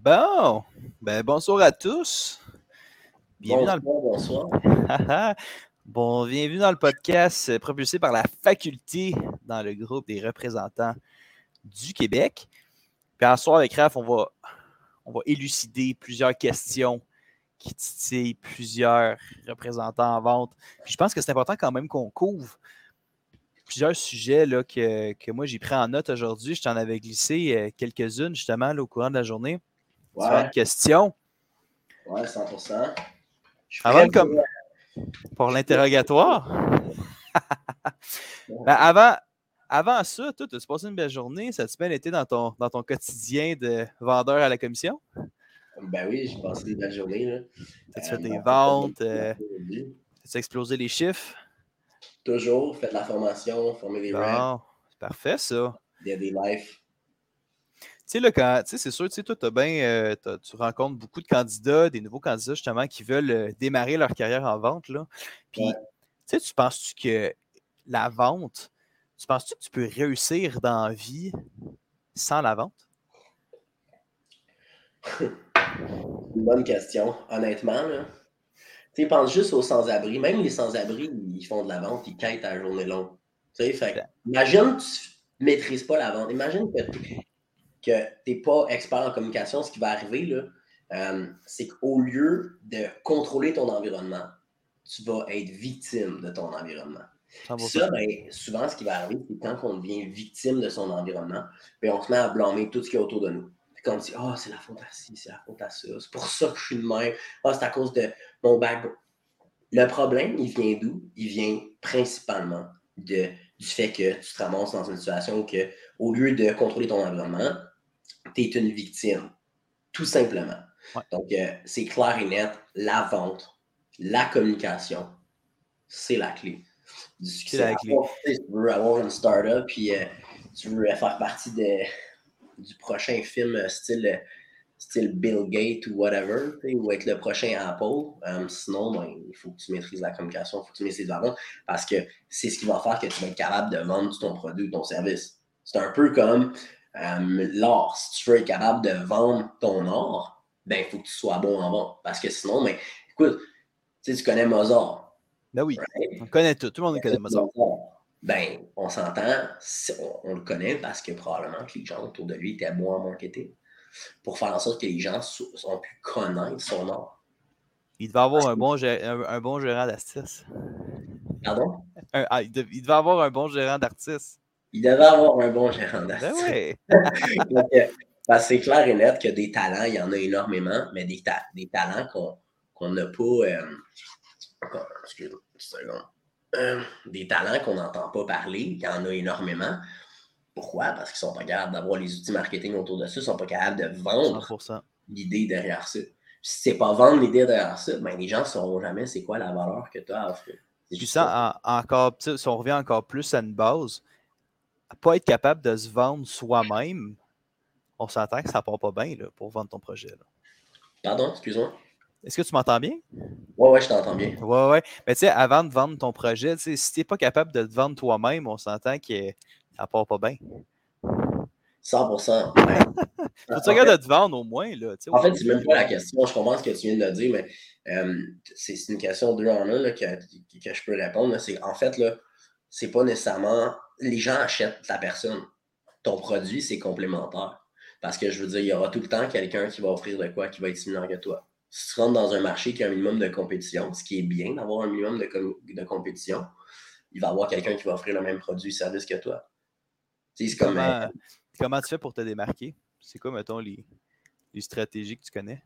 Bon, ben bonsoir à tous. Bienvenue dans le... bonsoir. bon, bienvenue dans le podcast euh, propulsé par la faculté dans le groupe des représentants du Québec. Puis en soir avec Raph, on va, on va élucider plusieurs questions qui titillent plusieurs représentants en vente. Puis je pense que c'est important quand même qu'on couvre plusieurs sujets là, que, moi j'ai pris en note aujourd'hui. Je t'en avais glissé euh, quelques-unes justement au courant de la journée. Ouais. une question. Ouais, 100%. Avant comme pour l'interrogatoire. Ben, avant, avant ça, tu as passé une belle journée? A bien été dans ton, dans ton quotidien de vendeur à la commission? Ben oui, j'ai passé une belle journée. Tu as fait des ventes? Euh, tu as explosé les chiffres? Toujours, fait de la formation, former des bon, C'est parfait, ça. Il y a des lives. Tu sais, là, quand, c'est sûr, tu sais, toi, as bien, euh, tu rencontres beaucoup de candidats, des nouveaux candidats, justement, qui veulent euh, démarrer leur carrière en vente, là. Puis, tu sais, tu penses-tu que la vente, tu penses-tu que tu peux réussir dans la vie sans la vente? Une bonne question. Honnêtement, là, tu pense juste aux sans-abri. Même les sans-abri, ils font de la vente, ils quittent à la journée longue. Tu fait, imagine que tu ne maîtrises pas la vente. Imagine que tu n'es pas expert en communication. Ce qui va arriver, là, euh, c'est qu'au lieu de contrôler ton environnement, tu vas être victime de ton environnement. Ça, ben, souvent, ce qui va arriver, c'est quand on devient victime de son environnement, ben, on se met à blâmer tout ce qui est autour de nous. Puis on dit, ah, oh, c'est la faute à ci, c'est la faute à ça, c'est pour ça que je suis de même, ah, c'est à cause de mon background. Le problème, il vient d'où? Il vient principalement de, du fait que tu te ramasses dans une situation où, que, au lieu de contrôler ton environnement, tu es une victime, tout simplement. Donc, euh, c'est clair et net, la vente, la communication, c'est la clé du succès. La clé. Tu veux avoir une startup, puis euh, tu veux faire partie de, du prochain film euh, style, style Bill Gates ou whatever, ou être le prochain Apple. Sinon, ben, il faut que tu maîtrises la communication, il faut que tu maîtrises la vente, parce que c'est ce qui va faire que tu vas être capable de vendre ton produit ou ton service. C'est un peu comme l'art. Si tu veux être capable de vendre ton art, ben, il faut que tu sois bon en vente. Parce que sinon, ben, écoute, tu connais Mozart. Ben oui, on connaît tout. Tout le monde connaît Mozart ben, on s'entend, on, le connaît parce que probablement que les gens autour de lui étaient bons en marketing pour faire en sorte que les gens ont pu connaître son art. Il devait avoir un bon, un, bon gérant d'artiste. Pardon? Ah, il, devait avoir un bon gérant d'artiste. Il devait avoir un bon gérant ben d'artiste. Ben oui. c'est clair et net que des talents, il y en a énormément, mais des, des talents qu'on n'a pas. Euh, une seconde euh, des talents qu'on n'entend pas parler, il y en a énormément. Pourquoi? Parce qu'ils ne sont pas capables d'avoir les outils marketing autour de ça, ils ne sont pas capables de vendre l'idée derrière ça. Si c'est pas vendre l'idée derrière ça, ben les gens ne sauront jamais c'est quoi la valeur que tu as à offrir. Puis ça, encore, si on revient encore plus à une base, pas être capable de se vendre soi-même, on s'entend que ça ne part pas bien là, pour vendre ton projet. Là. Pardon, excuse-moi. Est-ce que tu m'entends bien? Oui, oui, je t'entends bien. Oui, oui. Mais tu sais, avant de vendre ton projet, si tu n'es pas capable de te vendre toi-même, on s'entend que ça part pas bien. 100 Faut que tu regardes de te vendre au moins. Là, en fait, c'est même pas la question. Je comprends ce que tu viens de dire, mais euh, c'est une question deux en un que, que, je peux répondre. C'est en fait, là, c'est pas nécessairement. Les gens achètent la personne. Ton produit, c'est complémentaire. Parce que je veux dire, il y aura tout le temps quelqu'un qui va offrir de quoi qui va être similaire que toi si tu rentres dans un marché qui a un minimum de compétition, ce qui est bien d'avoir un minimum de, compétition, il va y avoir quelqu'un qui va offrir le même produit ou service que toi. Comme, euh, comment, tu fais pour te démarquer? C'est quoi, mettons, les, stratégies que tu connais?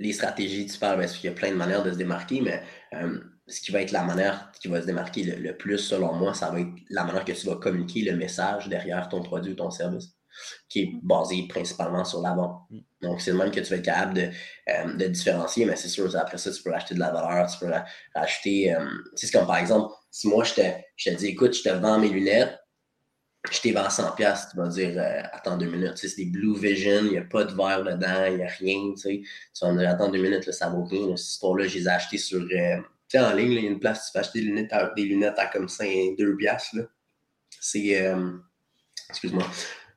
Les stratégies, tu parles, parce qu'il y a plein de manières de se démarquer, mais euh, ce qui va être la manière qui va se démarquer le, plus, selon moi, ça va être la manière que tu vas communiquer le message derrière ton produit ou ton service qui est basé principalement sur la vente. Mm. Donc, c'est le même que tu vas être capable de, euh, de différencier, mais c'est sûr, après ça, tu peux acheter de la valeur, tu peux acheter. Euh, c'est comme par exemple, si moi je te, je te dis, écoute, je te vends mes lunettes, je t'ai vends 100$, tu vas dire, euh, attends deux minutes, c'est des Blue Vision, il n'y a pas de verre dedans, il n'y a rien, tu sais. Tu vas me dire, attends deux minutes, là, ça vaut rien. Cette histoire-là, je les ai achetées sur. tu sais, en ligne, il y a une place, tu peux acheter des lunettes à, des lunettes à comme 5, 2$. C'est. excuse-moi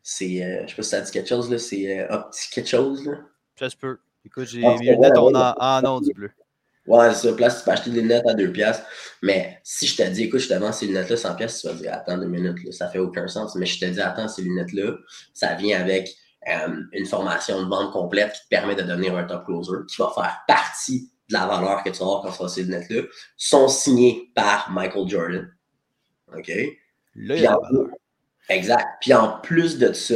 C'est, euh, je sais pas si ça dit quelque chose, là, c'est euh, Opti quelque chose. Là. Ça se peut. Écoute, j'ai mes lunettes en, en, du bleu. Ouais, c'est ça. Place, tu peux acheter des lunettes à 2 piastres. Mais si je te dis, écoute, je te vends ces lunettes-là 100 piastres, tu vas dire, attends deux minutes, là, ça fait aucun sens. Mais je te dis, attends, ces lunettes-là, ça vient avec euh, une formation de vente complète qui te permet de devenir un top closer, qui va faire partie de la valeur que tu vas avoir quand tu vas ces lunettes-là, sont signées par Michael Jordan. OK? Là, il y a la valeur. Exact. Puis en plus de ça,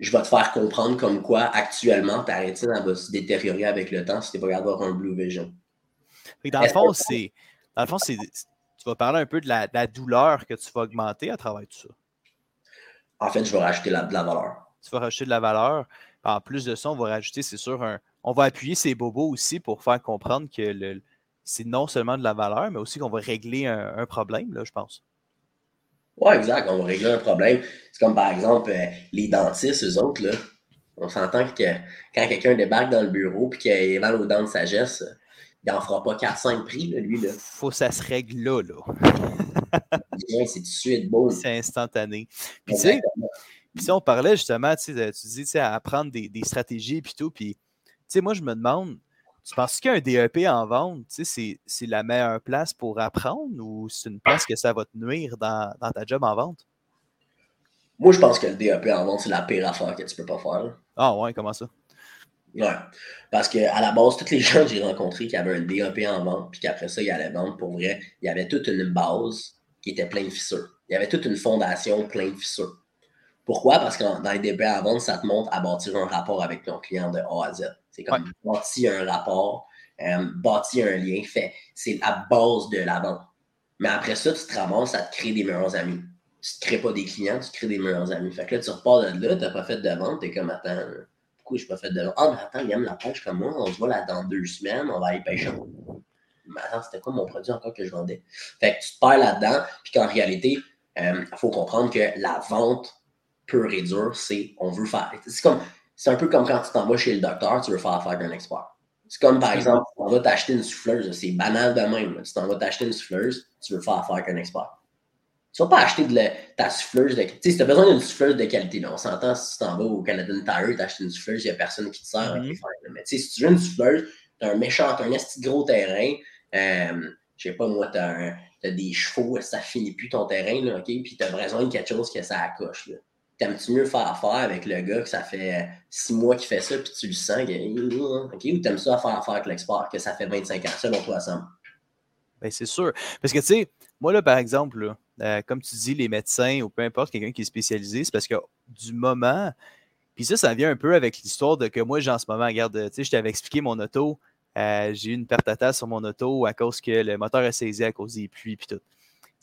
je vais te faire comprendre comme quoi actuellement ta rétine va se détériorer avec le temps si tu pas avoir un Blue Vision. Dans le fond, c'est. Dans le fond, c'est. Tu vas parler un peu de la, douleur que tu vas augmenter à travers tout ça. En fait, je vais rajouter la, de la valeur. Tu vas rajouter de la valeur. En plus de ça, on va rajouter, c'est sûr, un. On va appuyer ces bobos aussi pour faire comprendre que le, c'est non seulement de la valeur, mais aussi qu'on va régler un, un problème, là, je pense. Oui, exact. On va régler un problème. C'est comme par exemple euh, les dentistes, eux autres, là. On s'entend que quand quelqu'un débarque dans le bureau et qu'il a mal aux dents de sagesse, il n'en fera pas 4-5 prix, là, lui. Là. Faut que ça se règle là. là. c'est tout de suite beau. C'est instantané. Puis, tu sais, si on parlait justement, tu dis, à apprendre des, des stratégies et tout. Puis, tu sais, moi, je me demande, tu penses qu'un DEP en vente, c'est la meilleure place pour apprendre ou c'est une place que ça va te nuire dans, ta job en vente? Moi, je pense que le DEP en vente, c'est la pire affaire que tu peux pas faire. Ah ouais, comment ça? Ouais. Parce qu'à la base, tous les gens que j'ai rencontrés qui avaient un DEP en vente, puis qu'après ça, ils allaient vendre pour vrai, il y avait toute une base qui était pleine de fissures. Il y avait toute une fondation pleine de fissures. Pourquoi? Parce que dans les DEP en vente, ça te montre à bâtir un rapport avec ton client de A à Z. C'est comme bâtir un rapport, euh, bâtir un lien. Fait, c'est la base de la vente. Mais après ça, tu te ramasses à te créer des meilleurs amis. Tu ne crées pas des clients, tu crées des meilleurs amis. Fait que là, tu repars de là, tu n'as pas fait de vente, tu es comme, attends, pourquoi je n'ai pas fait de vente? Ah, mais attends, il aime la pêche comme moi, on se voit là dans deux semaines, on va aller pêcher. Mais attends, c'était quoi mon produit encore que je vendais? Fait que tu te perds là-dedans, puis qu'en réalité, il euh, faut comprendre que la vente pure et dure, c'est on veut faire. C'est comme c'est un peu comme quand tu t'en vas chez le docteur, tu veux faire affaire d'un expert. C'est comme par exemple, on va t'acheter une souffleuse, c'est banal de même. Tu t'en vas t'acheter une souffleuse, tu veux faire affaire avec un expert. Tu ne vas pas acheter de ta souffleuse de Tu sais, si tu as besoin d'une souffleuse de qualité, là, on s'entend si tu t'en vas au Canadian Tire, tu achètes une souffleuse, il n'y a personne qui te sert. Mm-hmm. Mais tu sais, si tu veux une souffleuse, tu as un méchant, tu as un petit gros terrain, euh, je sais pas moi, tu as, des chevaux, ça finit plus ton terrain, là, OK? Puis tu as besoin de quelque chose que ça accroche. Là t'aimes-tu mieux faire affaire avec le gars que ça fait six mois qu'il fait ça, puis tu le sens, OK, ou t'aimes ça faire affaire avec l'expert, que ça fait 25 ans, selon toi, Sam? Bien, c'est sûr. Parce que, tu sais, moi, là, par exemple, euh, comme tu dis, les médecins ou peu importe, quelqu'un qui est spécialisé, c'est parce que du moment. Puis ça, ça vient un peu avec l'histoire de que moi, j'ai en ce moment, regarde, tu sais, je t'avais expliqué mon auto. Euh, j'ai eu une perte à sur mon auto à cause que le moteur a saisi à cause des pluies puis tout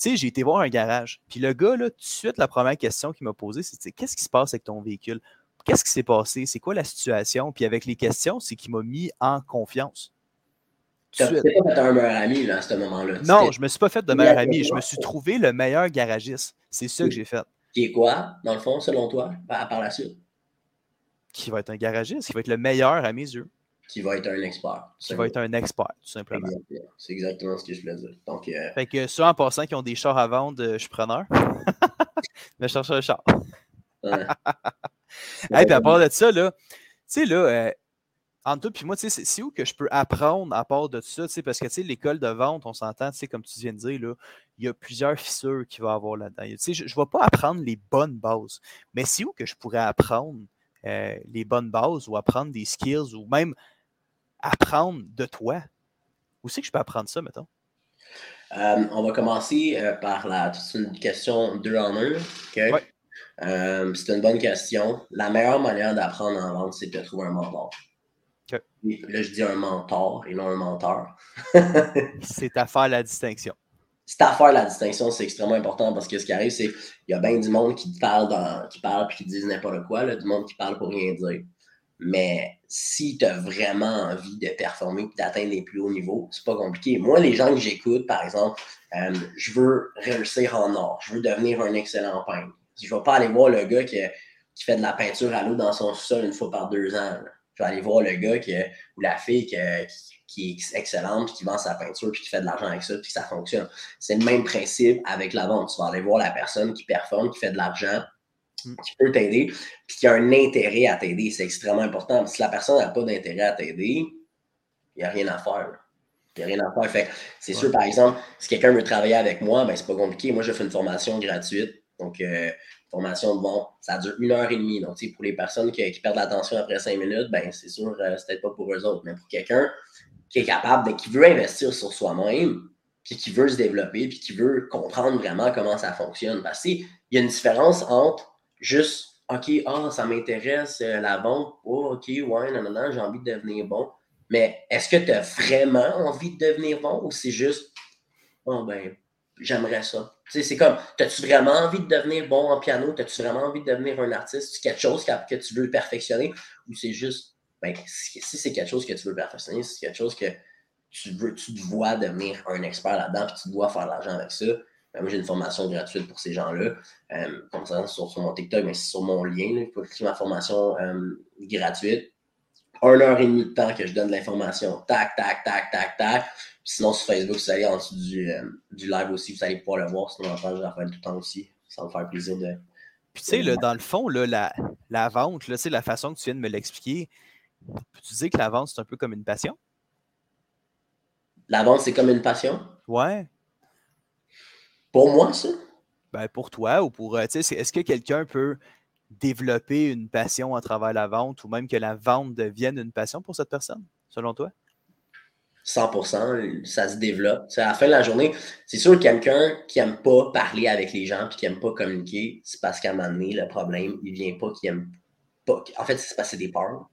sais, j'ai été voir un garage. Puis le gars, là, tout de suite, la première question qu'il m'a posée, c'est qu'est-ce qui se passe avec ton véhicule? Qu'est-ce qui s'est passé? C'est quoi la situation? Puis avec les questions, c'est qu'il m'a mis en confiance. Tu n'as pas fait un meilleur ami là, à ce moment-là. Non, je ne me suis pas fait de meilleur ami. Je me suis trouvé le meilleur garagiste. C'est ça que j'ai fait. Qui est quoi, dans le fond, selon toi, par, par la suite? Qui va être un garagiste, qui va être le meilleur à mes yeux qui va être un expert. Qui va être un expert, tout simplement. C'est exactement ce que je voulais dire. Donc, euh... Fait que ceux en passant qui ont des chars à vendre, euh, je suis preneur. Mais je cherche un char. Ouais. hey, puis à part de ça, là, tu sais, là, euh, entre toi puis moi, c'est où que je peux apprendre à part de ça, tu sais, parce que, l'école de vente, on s'entend, comme tu viens de dire, il y a plusieurs fissures qu'il va y avoir là-dedans. Je ne vais pas apprendre les bonnes bases, mais c'est où que je pourrais apprendre euh, les bonnes bases ou apprendre des skills ou même apprendre de toi? Où c'est que je peux apprendre ça, mettons? Euh, on va commencer euh, par la. Une question deux en un. C'est une bonne question. La meilleure manière d'apprendre en vente, c'est de trouver un mentor. Là, je dis un mentor et non un menteur. c'est à faire la distinction. C'est à faire la distinction, c'est extrêmement important parce que ce qui arrive, c'est qu'il y a bien du monde qui parle dans, qui parle puis qui disent n'importe quoi, là, du monde qui parle pour rien dire. Mais si tu as vraiment envie de performer et d'atteindre les plus hauts niveaux, c'est pas compliqué. Moi, les gens que j'écoute, par exemple, euh, je veux réussir en or, je veux devenir un excellent peintre. Je ne vais pas aller voir le gars qui, qui fait de la peinture à l'eau dans son sol une fois par deux ans. Vais aller voir le gars ou la fille qui, qui est excellente, qui vend sa peinture, puis qui fait de l'argent avec ça, puis ça fonctionne. C'est le même principe avec la vente. Tu vas aller voir la personne qui performe, qui fait de l'argent, mm. qui peut t'aider, puis qui a un intérêt à t'aider. C'est extrêmement important. Si la personne n'a pas d'intérêt à t'aider, il n'y a rien à faire. Il n'y a rien à faire. Fait c'est sûr, par exemple, si quelqu'un veut travailler avec moi, ben, c'est pas compliqué. Moi, je fais une formation gratuite. Donc, euh, formation de bon, ça dure une heure et demie. Donc, pour les personnes qui, perdent l'attention après cinq minutes, ben, c'est sûr, euh, c'est peut-être pas pour eux autres. Mais pour quelqu'un qui est capable, qui veut investir sur soi-même, puis qui veut se développer, puis qui veut comprendre vraiment comment ça fonctionne. Parce qu'il y a une différence entre juste, OK, ah, ça m'intéresse, euh, la vente, oh, OK, ouais, non, non, non, j'ai envie de devenir bon. Mais est-ce que tu as vraiment envie de devenir bon ou c'est juste, oh ben, j'aimerais ça? C'est comme, as-tu vraiment envie de devenir bon en piano? As-tu vraiment envie de devenir un artiste? C'est quelque chose que, tu veux perfectionner? Ou c'est juste, ben, si, c'est quelque chose que tu veux perfectionner, c'est quelque chose que tu veux, tu dois devenir un expert là-dedans, puis tu dois faire de l'argent avec ça. Ben, moi, j'ai une formation gratuite pour ces gens-là. Euh, comme ça, sur, sur, mon TikTok, mais c'est sur mon lien. Là, pour ma formation euh, gratuite une heure et demie de temps que je donne de l'information. Tac, tac, tac, tac, tac. sinon, sur Facebook, vous allez en dessous du, euh, du live aussi, vous allez pouvoir le voir. Sinon, je vais faire tout le temps aussi. Ça va me faire plaisir de. Puis, tu sais, dans le fond, là, la, la vente, là, la façon que tu viens de me l'expliquer, peux-tu dire que la vente, c'est un peu comme une passion? La vente, c'est comme une passion? Ouais. Pour moi, ça? Ben, pour toi ou pour. Euh, tu sais, est-ce que quelqu'un peut développer une passion à travers la vente ou même que la vente devienne une passion pour cette personne, selon toi? 100%, ça se développe. à la fin de la journée, c'est sûr que quelqu'un qui n'aime pas parler avec les gens et qui n'aime pas communiquer, c'est parce qu'à un moment donné, le problème, il vient pas qu'il aime pas. En fait, c'est parce que c'est des peurs.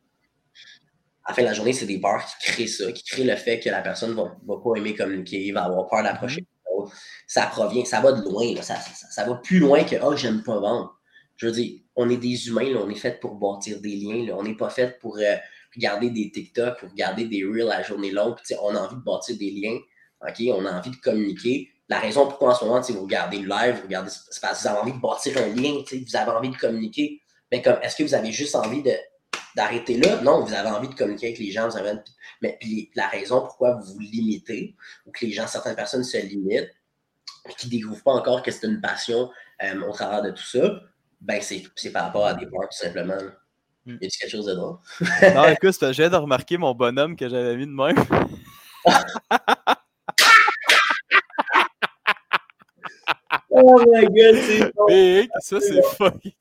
À la fin de la journée, c'est des peurs qui créent ça, qui créent le fait que la personne ne va, pas aimer communiquer, va avoir peur d'approcher. Mm-hmm. Ça provient, ça va de loin. Ça, ça, va plus loin que oh, j'aime pas vendre je veux dire, on est des humains, on est fait pour bâtir des liens. On n'est pas fait pour euh, regarder des TikTok ou regarder des Reels à journée longue. on a envie de bâtir des liens. On a envie de communiquer. La raison pourquoi en ce moment, vous regardez le live, vous regardez, c'est parce que vous avez envie de bâtir un lien, vous avez envie de communiquer. Mais est-ce que vous avez juste envie d'arrêter là? Non, vous avez envie de communiquer avec les gens. Vous avez... Mais la raison pourquoi vous vous limitez, ou que les gens, certaines personnes se limitent, qui ne découvrent pas encore que c'est une passion euh, au travers de tout ça, ben, c'est par rapport à des peurs, tout simplement. Il hmm. Y a quelque chose de drôle? non, écoute, j'ai de remarquer mon bonhomme que j'avais mis de même. oh my god, c'est. Big, ça, c'est fucking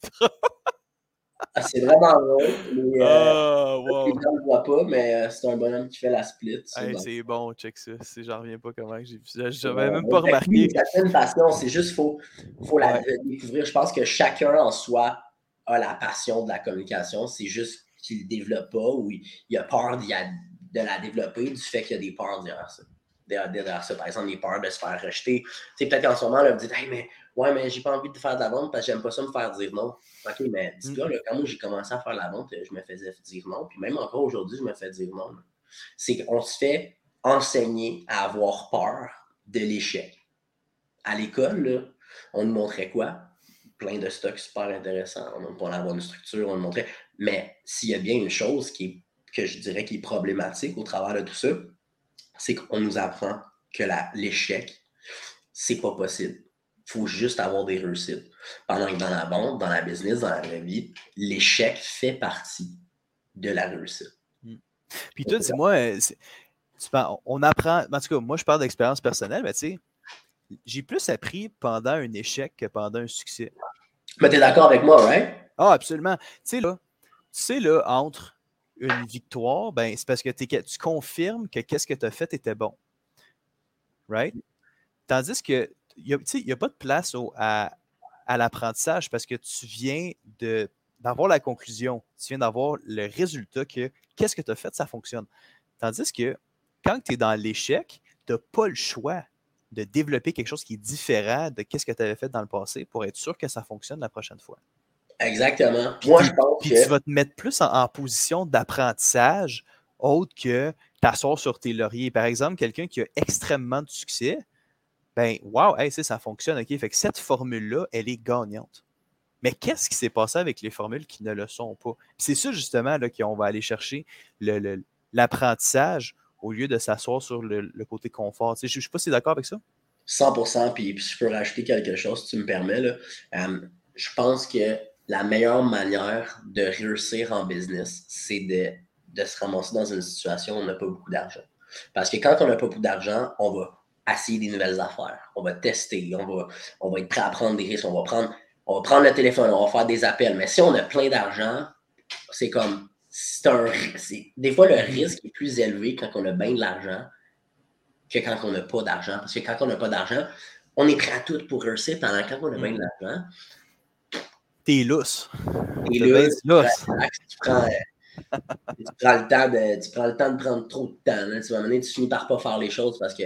c'est vraiment drôle. Mais, euh, oh, gens ne le voient pas, mais euh, c'est un bonhomme qui fait la split. c'est bon, check ça. J'en reviens pas comment j'ai vu ça. J'avais même pas remarqué. C'est une passion, c'est juste qu'il faut, faut la découvrir. Je pense que chacun en soi a la passion de la communication. C'est juste qu'il ne le développe pas ou il, a peur de la développer du fait qu'il y a des peurs derrière ça. Derrière ça. Par exemple, les peurs de se faire rejeter. Peut-être qu'en ce moment, là, vous dites Hey, mais Ouais, mais j'ai pas envie de faire de la vente parce que j'aime pas ça me faire dire non. OK, mais dis-toi, mm. quand moi j'ai commencé à faire la vente, je me faisais dire non. Puis même encore aujourd'hui, je me fais dire non. C'est qu'on se fait enseigner à avoir peur de l'échec. À l'école, on nous montrait quoi? Plein de stocks super intéressants. On pour avoir une structure, on nous montrait. Mais s'il y a bien une chose qui est, que je dirais qui est problématique au travers de tout ça, c'est qu'on nous apprend que l'échec, c'est pas possible faut juste avoir des réussites. Pendant que dans la vente, dans la business, dans la vraie vie, l'échec fait partie de la réussite. Hmm. Puis toi, dis-moi, euh, on apprend, en tout cas, moi je parle d'expérience personnelle, mais tu sais, j'ai plus appris pendant un échec que pendant un succès. Mais tu es d'accord avec moi, right? Ah, absolument. Tu sais, là, tu sais, là, entre une victoire, ben, c'est parce que tu confirmes que qu'est-ce que tu as fait était bon. Right? Tandis que il n'y a, pas de place à, l'apprentissage parce que tu viens d'avoir la conclusion, tu viens d'avoir le résultat que qu'est-ce que tu as fait, ça fonctionne. Tandis que quand tu es dans l'échec, tu n'as pas le choix de développer quelque chose qui est différent de ce que tu avais fait dans le passé pour être sûr que ça fonctionne la prochaine fois. Exactement. Moi, je pense que... tu vas te mettre plus en, position d'apprentissage autre que t'asseoir sur tes lauriers. Par exemple, quelqu'un qui a extrêmement de succès, ben, wow, hey, ça fonctionne, OK? Fait que cette formule-là, elle est gagnante. Mais qu'est-ce qui s'est passé avec les formules qui ne le sont pas? C'est ça, justement, là, qu'on va aller chercher l'apprentissage au lieu de s'asseoir sur le, côté confort. je ne sais pas si tu es d'accord avec ça. 100% puis, je peux rajouter quelque chose, si tu me permets. Là. Euh, je pense que la meilleure manière de réussir en business, c'est de, de se ramasser dans une situation où on n'a pas beaucoup d'argent. Parce que quand on n'a pas beaucoup d'argent, on va essayer des nouvelles affaires. On va tester, on va, on va être prêt à prendre des risques, on va prendre, on va prendre le téléphone, on va faire des appels. Mais si on a plein d'argent, c'est comme. Un, des fois, le risque est plus élevé quand on a bien de l'argent que quand on n'a pas d'argent. Parce que quand on n'a pas d'argent, on est prêt à tout pour réussir. Pendant quand on a bien de l'argent. T'es lousse. T'es lousse. Tu prends, tu prends, le temps de, tu prends le temps de prendre trop de temps. Tu vas mener, tu finis par pas faire les choses parce que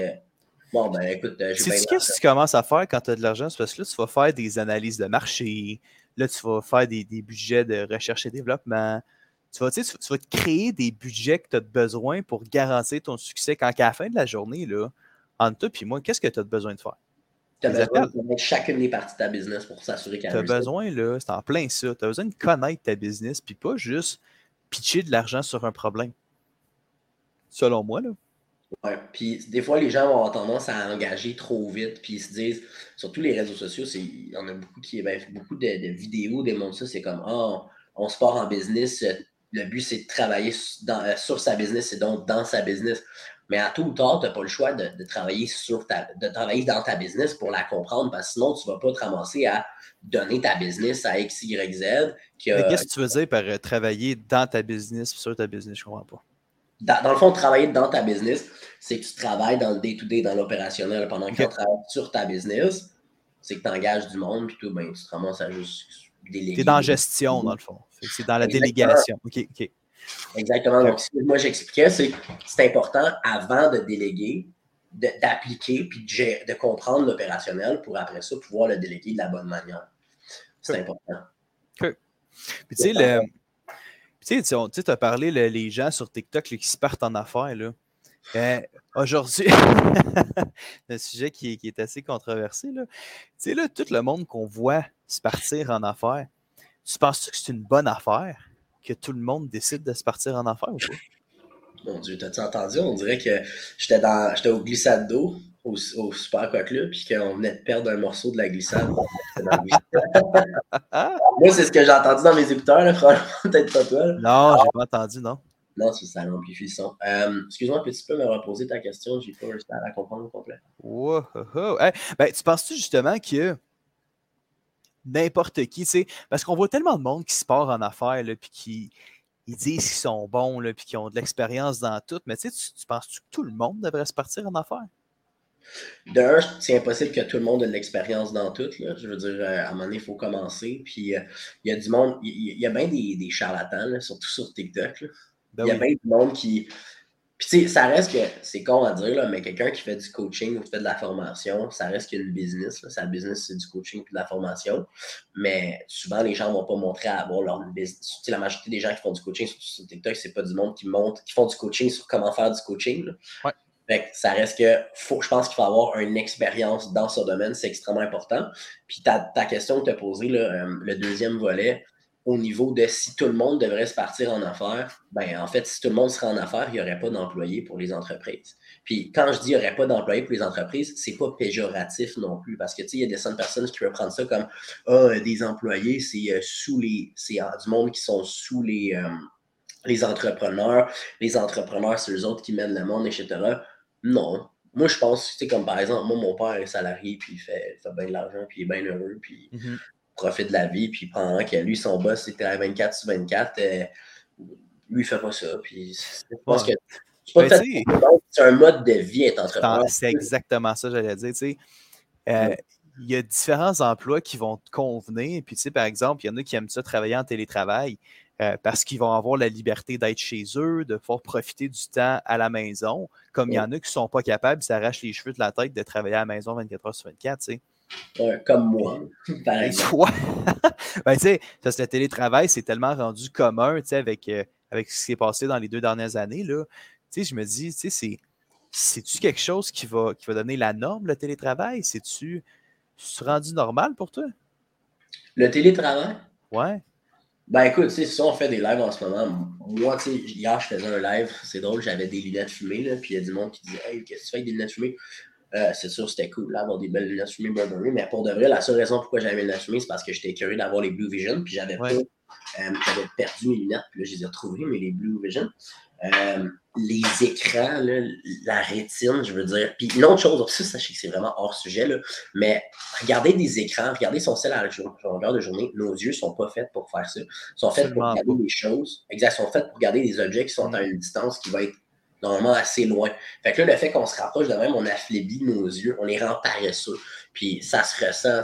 Bon, ben écoute, euh, j'ai Qu'est-ce que tu commences à faire quand tu as de l'argent? Parce que là, tu vas faire des analyses de marché, là, tu vas faire des, budgets de recherche et développement. Tu vas, tu, vas te créer des budgets que tu as besoin pour garantir ton succès quand à la fin de la journée, là, entre toi et moi, qu'est-ce que tu as besoin de faire? Tu as besoin de connaître chacune des parties de ta business pour s'assurer qu'elle Tu as besoin, là, c'est en plein ça. Tu as besoin de connaître ta business, puis pas juste pitcher de l'argent sur un problème. Selon moi, là. Ouais, puis des fois, les gens vont avoir tendance à engager trop vite, puis ils se disent, sur tous les réseaux sociaux, il y en a beaucoup qui, ben, beaucoup de, vidéos démontrent ça, c'est comme, ah, on se part en business, le but c'est de travailler euh, sur sa business et donc dans sa business. Mais à tout ou tard, tu n'as pas le choix de, travailler sur ta, de travailler dans ta business pour la comprendre, parce que sinon, tu ne vas pas te ramasser à donner ta business à X, Y, Z. Qu'est-ce que tu veux dire par euh, travailler dans ta business sur ta business? Je ne comprends pas dans, le fond, travailler dans ta business, c'est que tu travailles dans le day-to-day, dans l'opérationnel. Pendant que tu travailles sur ta business, c'est que tu engages du monde, puis tout, ben, tu te ramasses à juste déléguer. Tu es dans la gestion, dans le fond. C'est dans la délégation. OK, OK. Exactement. Donc, ce que moi, j'expliquais, c'est que c'est important, avant de déléguer, d'appliquer puis de, de comprendre l'opérationnel pour après ça pouvoir le déléguer de la bonne manière. C'est important. Puis tu sais, le tu sais, tu as parlé les gens sur TikTok qui se partent en affaires. Là. Ben, aujourd'hui, un sujet qui, est assez controversé. Là. Tu sais, là, tout le monde qu'on voit se partir en affaires, tu penses que c'est une bonne affaire? Que tout le monde décide de se partir en affaires ou pas? Mon Dieu, t'as-tu entendu? On dirait que j'étais dans j'étais au glissade d'eau au, au Super Aqua Club, puis qu'on venait de perdre un morceau de la glissade. Moi, c'est ce que j'ai entendu dans mes écouteurs, là, peut-être pas toi. Non, j'ai pas entendu, non. Non, c'est ça l'amplifie le son. Euh, excuse-moi petit peu, me reposer ta question, j'ai pas réussi à la comprendre au complet. Wow, ben, tu penses-tu justement que n'importe qui, tu sais, parce qu'on voit tellement de monde qui se part en affaires, puis qui ils disent qu'ils sont bons, puis qu'ils ont de l'expérience dans tout, mais tu, sais, tu penses-tu que tout le monde devrait se partir en affaires? D'un, c'est impossible que tout le monde ait de l'expérience dans tout. Là. Je veux dire, euh, à un moment donné, il faut commencer. Puis, euh, il y a du monde, il y, a bien des, des charlatans, surtout sur TikTok. Ben il y a bien du monde qui. Puis, tu sais, ça reste que, c'est con à dire, là, mais quelqu'un qui fait du coaching ou qui fait de la formation, ça reste qu'une business. Là. Sa business, c'est du coaching et de la formation. Mais souvent, les gens ne vont pas montrer à avoir leur business. la majorité des gens qui font du coaching sur, TikTok, c'est pas du monde qui montre, qui font du coaching sur comment faire du coaching. Ouais ça reste que faut, je pense qu'il faut avoir une expérience dans ce domaine, c'est extrêmement important. Puis ta, ta question que tu as posée, euh, le deuxième volet, au niveau de si tout le monde devrait se partir en affaires, ben en fait, si tout le monde serait en affaires, il n'y aurait pas d'employés pour les entreprises. Puis quand je dis il n'y aurait pas d'employés pour les entreprises, c'est pas péjoratif non plus, parce que tu sais, il y a des certaines personnes qui peuvent prendre ça comme Ah, des employés, c'est euh, sous les. C'est euh, du monde qui sont sous les, les entrepreneurs. Les entrepreneurs, c'est eux autres qui mènent le monde, etc. Non. Moi, je pense, tu sais, comme par exemple, moi, mon père est salarié, puis il fait, fait bien de l'argent, puis il est bien heureux, puis il mhm. Profite de la vie, puis pendant que lui, son boss, c'était à 24 sur 24, euh, lui, il fait pas ça. Puis je pense que ben, c'est un mode de vie être entrepreneur. C'est exactement ça, j'allais dire. Tu sais, euh, il y a différents emplois qui vont te convenir. Puis, tu sais, par exemple, il y en a qui aiment ça travailler en télétravail. Euh, parce qu'ils vont avoir la liberté d'être chez eux, de pouvoir profiter du temps à la maison, comme il y en a qui ne sont pas capables, s'arrachent les cheveux de la tête de travailler à la maison 24 heures sur 24, tu sais. Comme moi, par exemple. ben, tu sais, le télétravail, c'est tellement rendu commun, tu sais, avec, euh, avec ce qui s'est passé dans les deux dernières années, là. Tu sais, je me dis, tu sais, c'est c'est-tu quelque chose qui va, qui va donner la norme, le télétravail? C'est-tu rendu normal pour toi? Le télétravail? Ouais. Ben écoute, tu sais, si on fait des lives en ce moment, moi, tu sais, hier, je faisais un live, c'est drôle, j'avais des lunettes fumées, là, puis il y a du monde qui disait Hey, qu'est-ce que tu fais avec des lunettes fumées? Euh, c'est sûr, c'était cool d'avoir des belles lunettes fumées Burberry, mais pour de vrai, la seule raison pourquoi j'avais les lunettes fumées, c'est parce que j'étais curieux d'avoir les Blue Vision, puis j'avais pas, j'avais perdu mes lunettes, puis là, je les ai retrouvées, mais les Blue Vision. Euh, les écrans, la rétine, je veux dire. Puis une autre chose, ça, sachez que c'est vraiment hors sujet, là, mais regardez des écrans, regardez son sel à la longueur de journée, nos yeux sont pas faits pour faire ça. Ils sont faits pour regarder des choses, exact, sont faits pour regarder des objets qui sont à une distance qui va être normalement assez loin. Fait que là, le fait qu'on se rapproche de même, on affaiblit nos yeux, on les rend paresseux. Puis ça se ressent,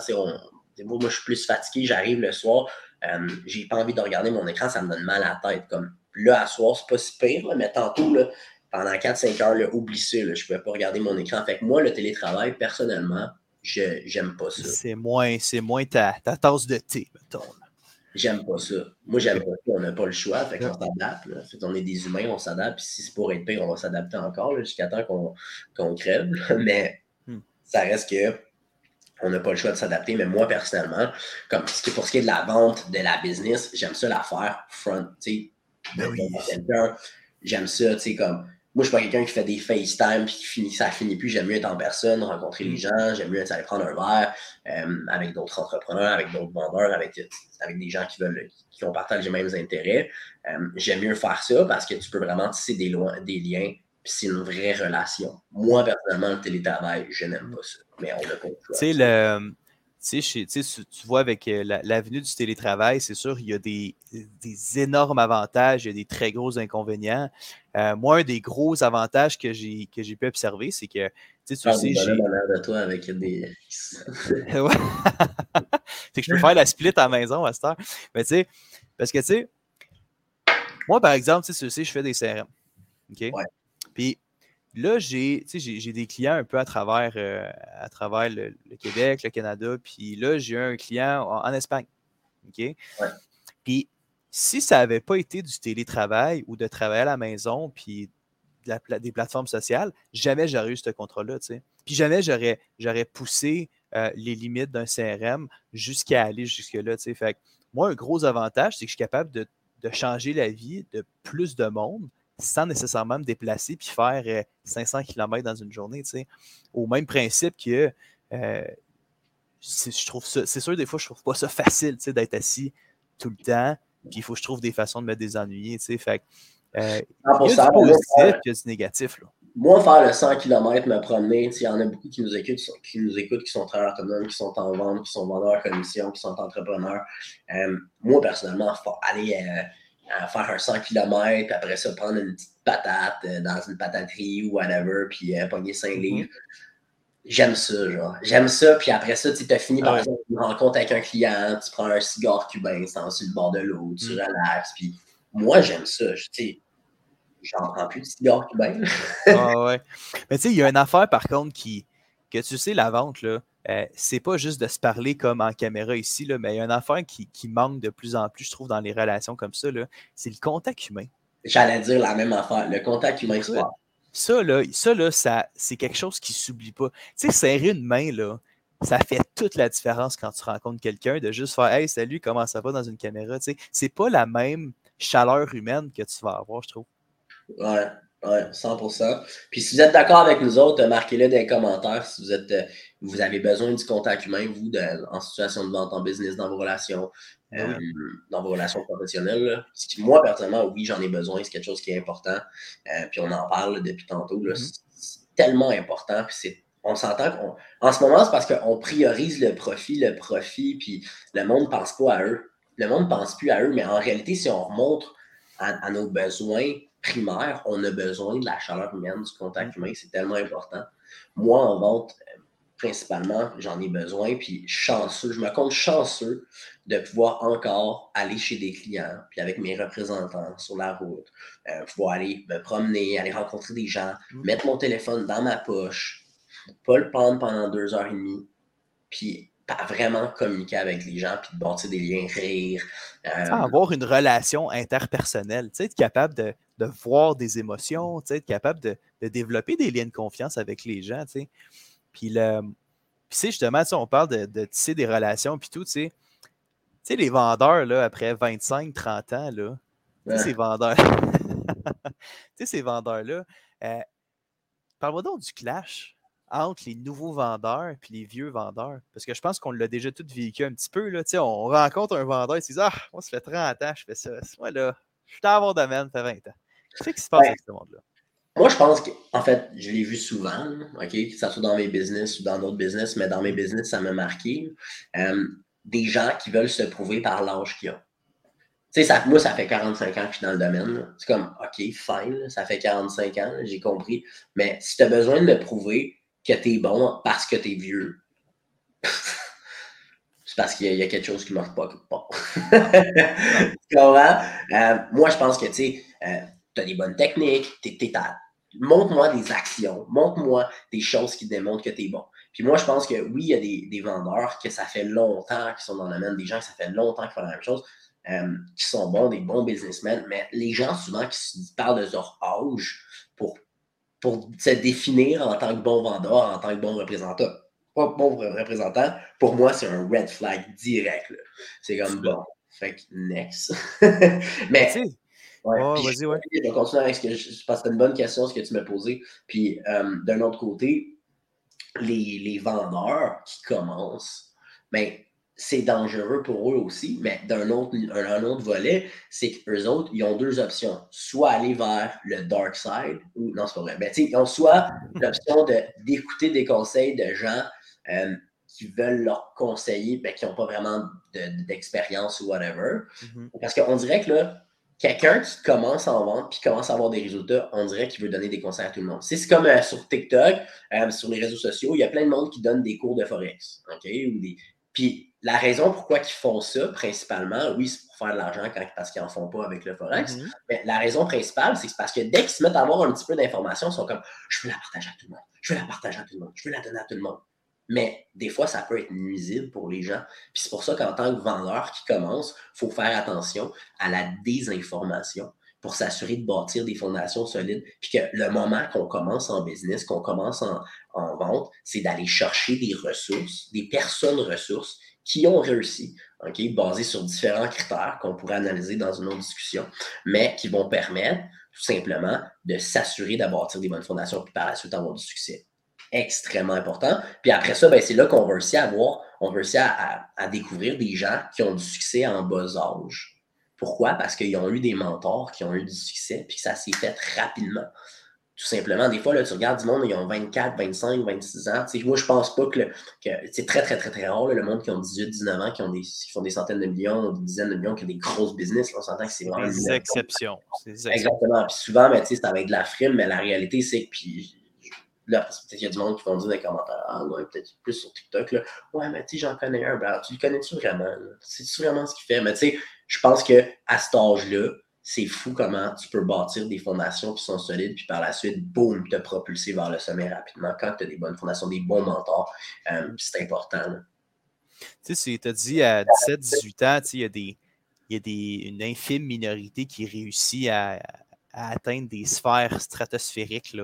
moi, je suis plus fatigué, j'arrive le soir, euh, j'ai pas envie de regarder mon écran, ça me donne mal à la tête. Comme là, à soir, c'est pas si pire, mais tantôt, là, pendant 4-5 heures, là, oublie ça, là, je pouvais pas regarder mon écran. Fait que moi, le télétravail, personnellement, je j'aime pas ça. C'est moins, c'est moins ta, ta, tasse de thé, mettons. J'aime pas ça. Moi, j'aime pas ça. On n'a pas le choix. Fait qu'on s'adapte. on est des humains, on s'adapte. si c'est pour être pire, on va s'adapter encore jusqu'à temps qu'on qu'on crève. Mais hmm. ça reste que on n'a pas le choix de s'adapter. Mais moi, personnellement, comme pour ce qui est de la vente, de la business, j'aime ça la faire front. Ben j'aime ça, tu sais, comme. Moi, je suis pas quelqu'un qui fait des FaceTime puis qui finit, ça finit plus. J'aime mieux être en personne, rencontrer les mm. gens. J'aime mieux aller prendre un verre euh, avec d'autres entrepreneurs, avec d'autres vendeurs, avec, avec des gens qui veulent, qui ont partagé les mêmes intérêts. Euh, j'aime mieux faire ça parce que tu peux vraiment tisser des, des liens puis c'est une vraie relation. Moi, personnellement, le télétravail, je n'aime pas ça. Mais on n'a pas Tu sais, le tu, vois, avec euh, l'avenue du télétravail, c'est sûr, il y a des, énormes avantages, il y a des très gros inconvénients. Euh, moi, un des gros avantages que j'ai pu observer, c'est que tu sais, ah, j'ai. de toi avec des. c'est que je peux faire la split à la maison à cette heure. Mais tu sais, parce que tu sais, moi, par exemple, tu sais, je fais des CRM. OK? Puis Là, j'ai des clients un peu à travers, euh, à travers le, Québec, le Canada, puis là, j'ai un client en, Espagne. OK? Puis si ça n'avait pas été du télétravail ou de travailler à la maison, puis des plateformes sociales, jamais j'aurais eu ce contrat-là. Puis jamais j'aurais poussé euh, les limites d'un CRM jusqu'à aller jusque-là. Fait moi, un gros avantage, c'est que je suis capable de, de changer la vie de plus de monde sans nécessairement me déplacer puis faire 500 euh, km dans une journée, tu sais. Au même principe que euh, je trouve ça, c'est sûr, des fois, je trouve pas ça facile, tu sais, d'être assis tout le temps, puis il faut que je trouve des façons de me désennuyer, tu sais. Fait euh, il y a du positif, il y a du négatif, là. Moi, faire le 100 km, me promener, il y en a beaucoup qui nous écoutent, qui, nous écoutent, qui sont très autonomes, qui sont en vente, qui sont vendeurs à commission, qui sont entrepreneurs. moi, personnellement, aller à faire un 100 km, puis après ça, prendre une petite patate euh, dans une pataterie ou whatever, puis euh, pogner 5 mhm. livres. J'aime ça, genre. J'aime ça, puis après ça, tu as fini, par exemple, une rencontre avec un client, tu prends un cigare cubain, tu sur le bord de l'eau, tu mhm. relaxes, puis moi, j'aime ça, tu sais. J'en prends plus de cigare cubain. ah ouais. Mais tu sais, il y a une affaire, par contre, qui, que tu sais, la vente, là, euh, c'est pas juste de se parler comme en caméra ici, là, mais il y a une affaire qui, manque de plus en plus, je trouve, dans les relations comme ça, c'est le contact humain. J'allais dire la même affaire, le contact humain. Ça, ça, là, ça, là ça, c'est quelque chose qui s'oublie pas. Tu sais, serrer une main, là, ça fait toute la différence quand tu rencontres quelqu'un, de juste faire Hey, salut, comment ça va dans une caméra. Tu sais, c'est pas la même chaleur humaine que tu vas avoir, je trouve. Ouais, oui, 100%. Puis si vous êtes d'accord avec nous autres, marquez-le dans les commentaires si vous êtes, euh, vous avez besoin du contact humain, vous, en situation de vente, en business, dans vos relations, ben euh, dans vos relations professionnelles. moi, personnellement, oui, j'en ai besoin, c'est quelque chose qui est important. Euh, puis on en parle depuis tantôt. Mm-hmm. C'est tellement important. Puis on s'entend qu'en ce moment, c'est parce qu'on priorise le profit, le profit, puis le monde ne pense pas à eux. Le monde ne pense plus à eux, mais en réalité, si on remonte à nos besoins, primaire, on a besoin de la chaleur humaine, du contact humain, c'est tellement important. Moi, en vente, principalement, j'en ai besoin, puis chanceux, je me compte chanceux de pouvoir encore aller chez des clients, puis avec mes représentants sur la route, euh, pouvoir aller me promener, aller rencontrer des gens, mm. mettre mon téléphone dans ma poche, pas le prendre pendant deux heures et demie, puis vraiment communiquer avec les gens, puis de bâtir des liens, rire. Euh, avoir une relation interpersonnelle, être capable de, voir des émotions, être capable de, développer des liens de confiance avec les gens. Puis, le, puis justement, on parle de, tisser des relations, puis tout, tu sais, les vendeurs, là, après 25, 30 ans, là, ces vendeurs, ces vendeurs-là, euh, parle-moi donc du clash entre les nouveaux vendeurs et les vieux vendeurs? Parce que je pense qu'on l'a déjà tout vécu un petit peu. Là. On rencontre un vendeur et il se dit Ah, moi, ça fait 30 ans, je fais ça. Moi, là, je suis dans mon domaine, ça fait 20 ans. Qu'est-ce qui se passe avec ce monde-là? Moi, je pense qu'en fait, je l'ai vu souvent, OK, que ce soit dans mes business ou dans d'autres business, mais dans mes business, ça m'a marqué. Euh, des gens qui veulent se prouver par l'âge qu'ils ont. Tu sais, ça, moi, ça fait 45 ans que je suis dans le domaine. C'est comme, OK, fine, ça fait 45 ans, j'ai compris. Mais si tu as besoin de me prouver que tu es bon parce que tu es vieux, c'est parce qu'il y, a quelque chose qui ne marche pas tu comprends? Euh, moi, je pense que, tu sais, euh, tu as des bonnes techniques, montre-moi des actions, montre-moi des choses qui démontrent que tu es bon. Puis moi, je pense que oui, il y a des, vendeurs que ça fait longtemps qui sont dans le domaine, des gens que ça fait longtemps qu'ils font la même chose, euh, qui sont bons, des bons businessmen, mais les gens souvent qui parlent de leur âge pour, se définir en tant que bon vendeur, en tant que bon représentant. Pas bon représentant, pour moi, c'est un red flag direct. C'est comme bon. Fait que next. mais Ouais, vas-y, ouais. Je vais continuer avec ce que je, pense que c'est une bonne question ce que tu m'as posé. Puis euh, d'un autre côté, les, les, vendeurs qui commencent, ben, c'est dangereux pour eux aussi, mais d'un autre, un, autre volet, c'est qu'eux autres, ils ont deux options. Soit aller vers le dark side, ou non, c'est pas vrai. Ben, ils ont soit l'option d'écouter des conseils de gens euh, qui veulent leur conseiller, ben, qui n'ont pas vraiment d'expérience ou whatever. Mm-hmm. Parce qu'on dirait que là, quelqu'un qui commence en vente puis commence à avoir des résultats, on dirait qu'il veut donner des conseils à tout le monde. C'est comme euh, sur TikTok, euh, sur les réseaux sociaux, il y a plein de monde qui donne des cours de Forex. OK? Puis la raison pourquoi ils font ça, principalement, oui, c'est pour faire de l'argent parce qu'ils n'en font pas avec le Forex. Mm-hmm. Mais la raison principale, c'est parce que dès qu'ils se mettent à avoir un petit peu d'informations, ils sont comme Je veux la partager à tout le monde, je veux la partager à tout le monde, je veux la donner à tout le monde. Mais des fois, ça peut être nuisible pour les gens. Puis c'est pour ça qu'en tant que vendeur qui commence, il faut faire attention à la désinformation pour s'assurer de bâtir des fondations solides. Puis que le moment qu'on commence en business, qu'on commence en, vente, c'est d'aller chercher des ressources, des personnes ressources qui ont réussi, basées sur différents critères qu'on pourrait analyser dans une autre discussion, mais qui vont permettre tout simplement de s'assurer d'abâtir des bonnes fondations, puis par la suite avoir du succès extrêmement important. Puis après ça, ben, c'est là qu'on va avoir, on va à, découvrir des gens qui ont du succès en bas âge. Pourquoi? Parce qu'ils ont eu des mentors qui ont eu du succès, puis ça s'est fait rapidement. Tout simplement, des fois, là, tu regardes du monde, ils ont 24, 25, 26 ans. moi, je pense pas que, c'est très, très, très, très rare, le monde qui ont 18, 19 ans, qui, ont des, qui font des centaines de millions, des dizaines de millions, qui ont des grosses business. on s'entend que c'est vraiment. Des exceptions. Exactement. Puis souvent, ben, c'est avec de la frime, mais la réalité, c'est que puis, Là, peut-être qu'il y a du monde qui vont dire dans les commentaires Ah, ouais, peut-être plus sur TikTok. Là. Ouais, mais tu sais, j'en connais un. Tu le connais-tu vraiment? C'est-tu vraiment ce qu'il fait? Mais tu sais, je pense qu'à cet âge-là, c'est fou comment tu peux bâtir des fondations qui sont solides, puis par la suite, boum, te propulser vers le sommet rapidement quand tu as des bonnes fondations, des bons mentors. Euh, c'est important. Tu sais, tu as dit à 17, 18 ans, il y a, des, y a des, une infime minorité qui réussit à, atteindre des sphères stratosphériques.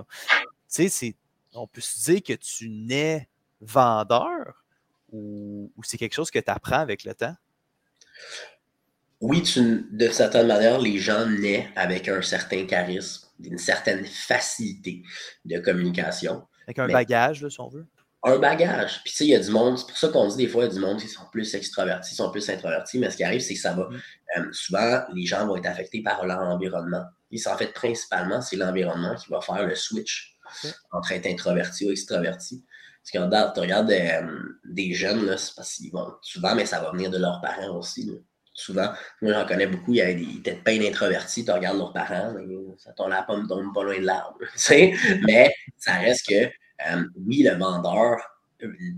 Tu sais, on peut se dire que tu nais vendeur ou, c'est quelque chose que tu apprends avec le temps? Oui, de certaine manière, les gens naissent avec un certain charisme, une certaine facilité de communication. Avec un bagage, si on veut. Un bagage. Puis, tu sais, il y a du monde, c'est pour ça qu'on dit des fois, il y a du monde qui sont plus extravertis, sont plus introvertis, mais ce qui arrive, c'est que ça va. Mm. Euh, souvent, les gens vont être affectés par leur environnement. Et en fait, principalement, c'est l'environnement qui va faire le switch entre être introverti ou extraverti. Parce que regarde, tu regardes euh, des jeunes, là, c'est parce qu'ils vont souvent, mais ça va venir de leurs parents aussi. Souvent, moi j'en connais beaucoup, il y a des têtes peines introvertis, tu regardes leurs parents, ça tombe la pomme tombe pas loin de l'arbre. mais ça reste que euh, oui, le vendeur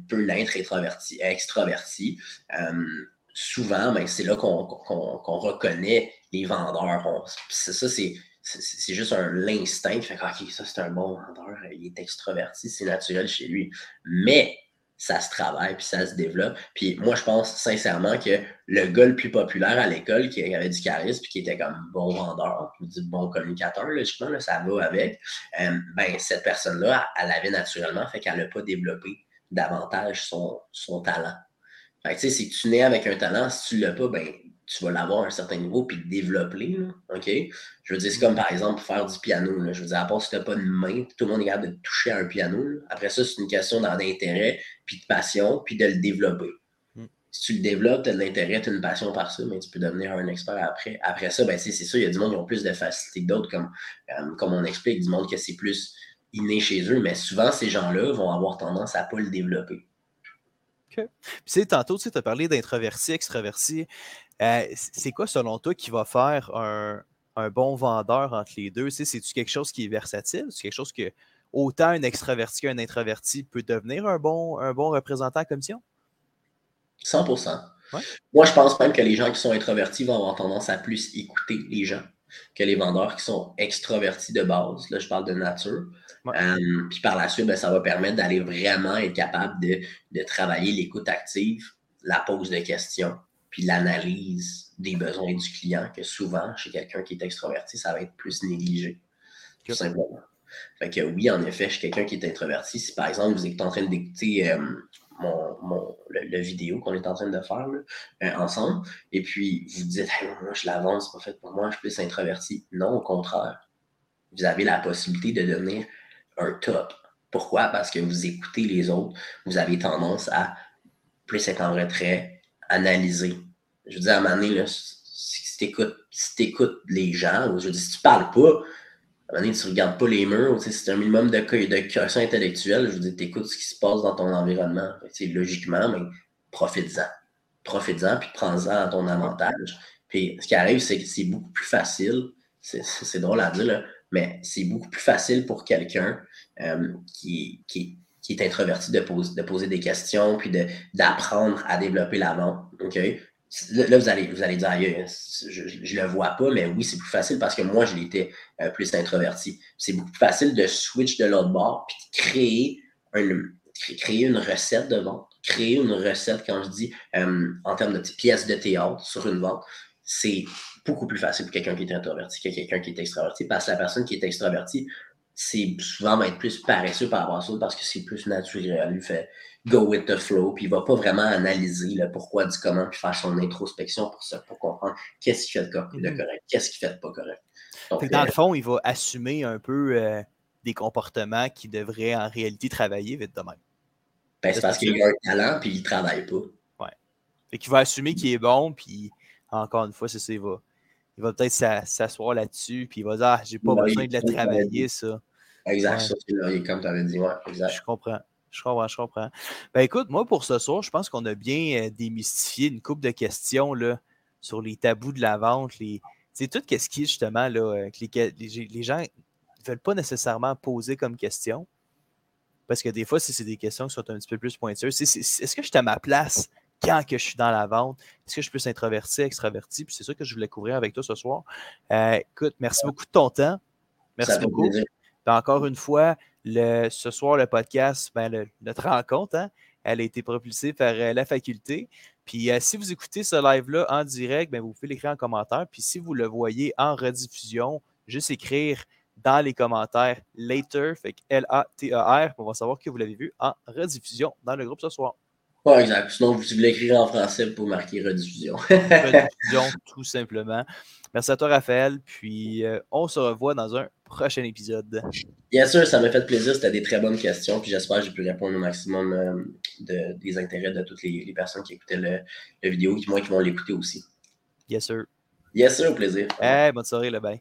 peut, l'être introverti, extraverti. Euh, souvent, ben, c'est là qu'on reconnaît les vendeurs. ça, c'est c'est juste l'instinct fait que, OK, ça c'est un bon vendeur, il est extroverti, c'est naturel chez lui. Mais ça se travaille, puis ça se développe. Puis moi, je pense sincèrement que le gars le plus populaire à l'école, qui avait du charisme, puis qui était comme bon vendeur, puis bon communicateur, logiquement, ça va avec, euh, ben, cette personne-là, elle l'avait naturellement, fait qu'elle n'a pas développé davantage son, son talent. Fait que, tu sais, si tu nais avec un talent, si tu ne l'as pas, ben, tu vas l'avoir à un certain niveau puis développer. OK? Je veux dire, c'est comme par exemple faire du piano. Là. Je veux dire, à part si tu n'as pas de main, tout le monde est capable de toucher à un piano. Après ça, c'est une question d'intérêt, puis de passion, puis de le développer. Hmm. Si tu le développes, tu as de l'intérêt, tu as une passion par ça, mais tu peux devenir un expert après. Après ça, ben, c'est sûr, il y a du monde qui ont plus de facilité que d'autres, comme, euh, comme on explique, du monde que c'est plus inné chez eux, mais souvent, ces gens-là vont avoir tendance à ne pas le développer. OK. Puis, tantôt, tu as parlé d'introverti, extraverti. Euh, c'est quoi, selon toi, qui va faire un, bon vendeur entre les deux? C'est-tu quelque chose qui est versatile? C'est quelque chose que autant un extraverti qu'un introverti peut devenir un bon, un bon représentant à commission? 100% Moi, je pense même que les gens qui sont introvertis vont avoir tendance à plus écouter les gens que les vendeurs qui sont extravertis de base. Là, je parle de nature. Euh, puis par la suite, ben, ça va permettre d'aller vraiment être capable de, de travailler l'écoute active, la pose de questions, puis l'analyse des besoins du client, que souvent, chez quelqu'un qui est extraverti, ça va être plus négligé. Tout simplement. Fait que oui, en effet, chez quelqu'un qui est introverti, si par exemple vous êtes en train d'écouter euh, mon, le, vidéo qu'on est en train de faire euh, ensemble, et puis vous dites moi je l'avance, c'est pas fait pour moi, je suis plus introverti. Non, au contraire. Vous avez la possibilité de devenir un top. Pourquoi? Parce que vous écoutez les autres, vous avez tendance à plus être en retrait, analyser. Je veux dire, à un moment donné, là, si tu écoutes, les gens, je veux dire, si tu parles pas, à un moment donné, tu regardes pas les murs, c'est un minimum de, de curiosité intellectuelle, je veux dire, tu écoutes ce qui se passe dans ton environnement. Logiquement, mais profites-en. Profites-en, puis prends-en à ton avantage. Puis ce qui arrive, c'est que c'est beaucoup plus facile, c'est drôle à dire, mais c'est beaucoup plus facile pour quelqu'un euh, qui, qui, qui est introverti de, de poser des questions, puis d'apprendre à développer la vente. Là, vous allez, vous allez dire, je ne le vois pas, mais oui, c'est plus facile parce que moi, je l'étais euh, plus introverti. C'est beaucoup plus facile de switch de l'autre bord, puis de créer, créer une recette de vente. Créer une recette, quand je dis euh, en termes de pièces de théâtre sur une vente, c'est beaucoup plus facile pour quelqu'un qui est introverti que quelqu'un qui est extraverti. Parce que la personne qui est extravertie c'est souvent va être plus paresseux par rapport à ça parce que c'est plus naturel. Il fait go with the flow, puis il va pas vraiment analyser le pourquoi du comment, puis faire son introspection pour ça, pour comprendre qu'est-ce qui fait de mm-hmm. correct, qu'est-ce qui fait pas correct. Donc, dans le euh, fond, il va assumer un peu euh, des comportements qui devraient en réalité travailler vite de même. Ben, c'est parce qu'il a un talent, puis il travaille pas. Ouais. Fait qu'il va assumer qu'il est bon, puis encore une fois, c'est ça, il va il va peut-être s'asseoir là-dessus, puis il va dire Ah, j'ai pas besoin de le travailler, ça. Exact, ça, c'est comme tu avais dit, ouais, exact. Je comprends. Je comprends, je comprends. Ben écoute, moi, pour ce soir, je pense qu'on a bien euh, démystifié une couple de questions là, sur les tabous de la vente, les. Tu tout ce qui est justement là, euh, que les, les, gens ne veulent pas nécessairement poser comme question. Parce que des fois, si c'est des questions qui sont un petit peu plus pointueuses, est-ce que je suis à ma place quand que je suis dans la vente, est-ce que je peux s'introvertir, extraverti? Puis c'est ça que je voulais couvrir avec toi ce soir. Euh, écoute, merci beaucoup de ton temps. Merci beaucoup. encore une fois, le, ce soir, le podcast, ben, notre rencontre, hein, elle a été propulsée par euh, la faculté. Puis euh, si vous écoutez ce live-là en direct, ben, vous pouvez l'écrire en commentaire. Puis si vous le voyez en rediffusion, juste écrire dans les commentaires later, fait L-A-T-E-R, on va savoir que vous l'avez vu en rediffusion dans le groupe ce soir. Ouais, exact. Sinon, vous l'écrire en français pour marquer rediffusion. rediffusion, tout simplement. Merci à toi, Raphaël. Puis, euh, on se revoit dans un prochain épisode. Bien sûr, ça m'a fait plaisir. C'était des très bonnes questions. Puis, j'espère que j'ai pu répondre au maximum euh, de, des intérêts de toutes les, personnes qui écoutaient le, la vidéo, qui, moi, qui vont l'écouter aussi. Yes, sir. Yes, sir, au plaisir. Hey, bonne soirée, le bain.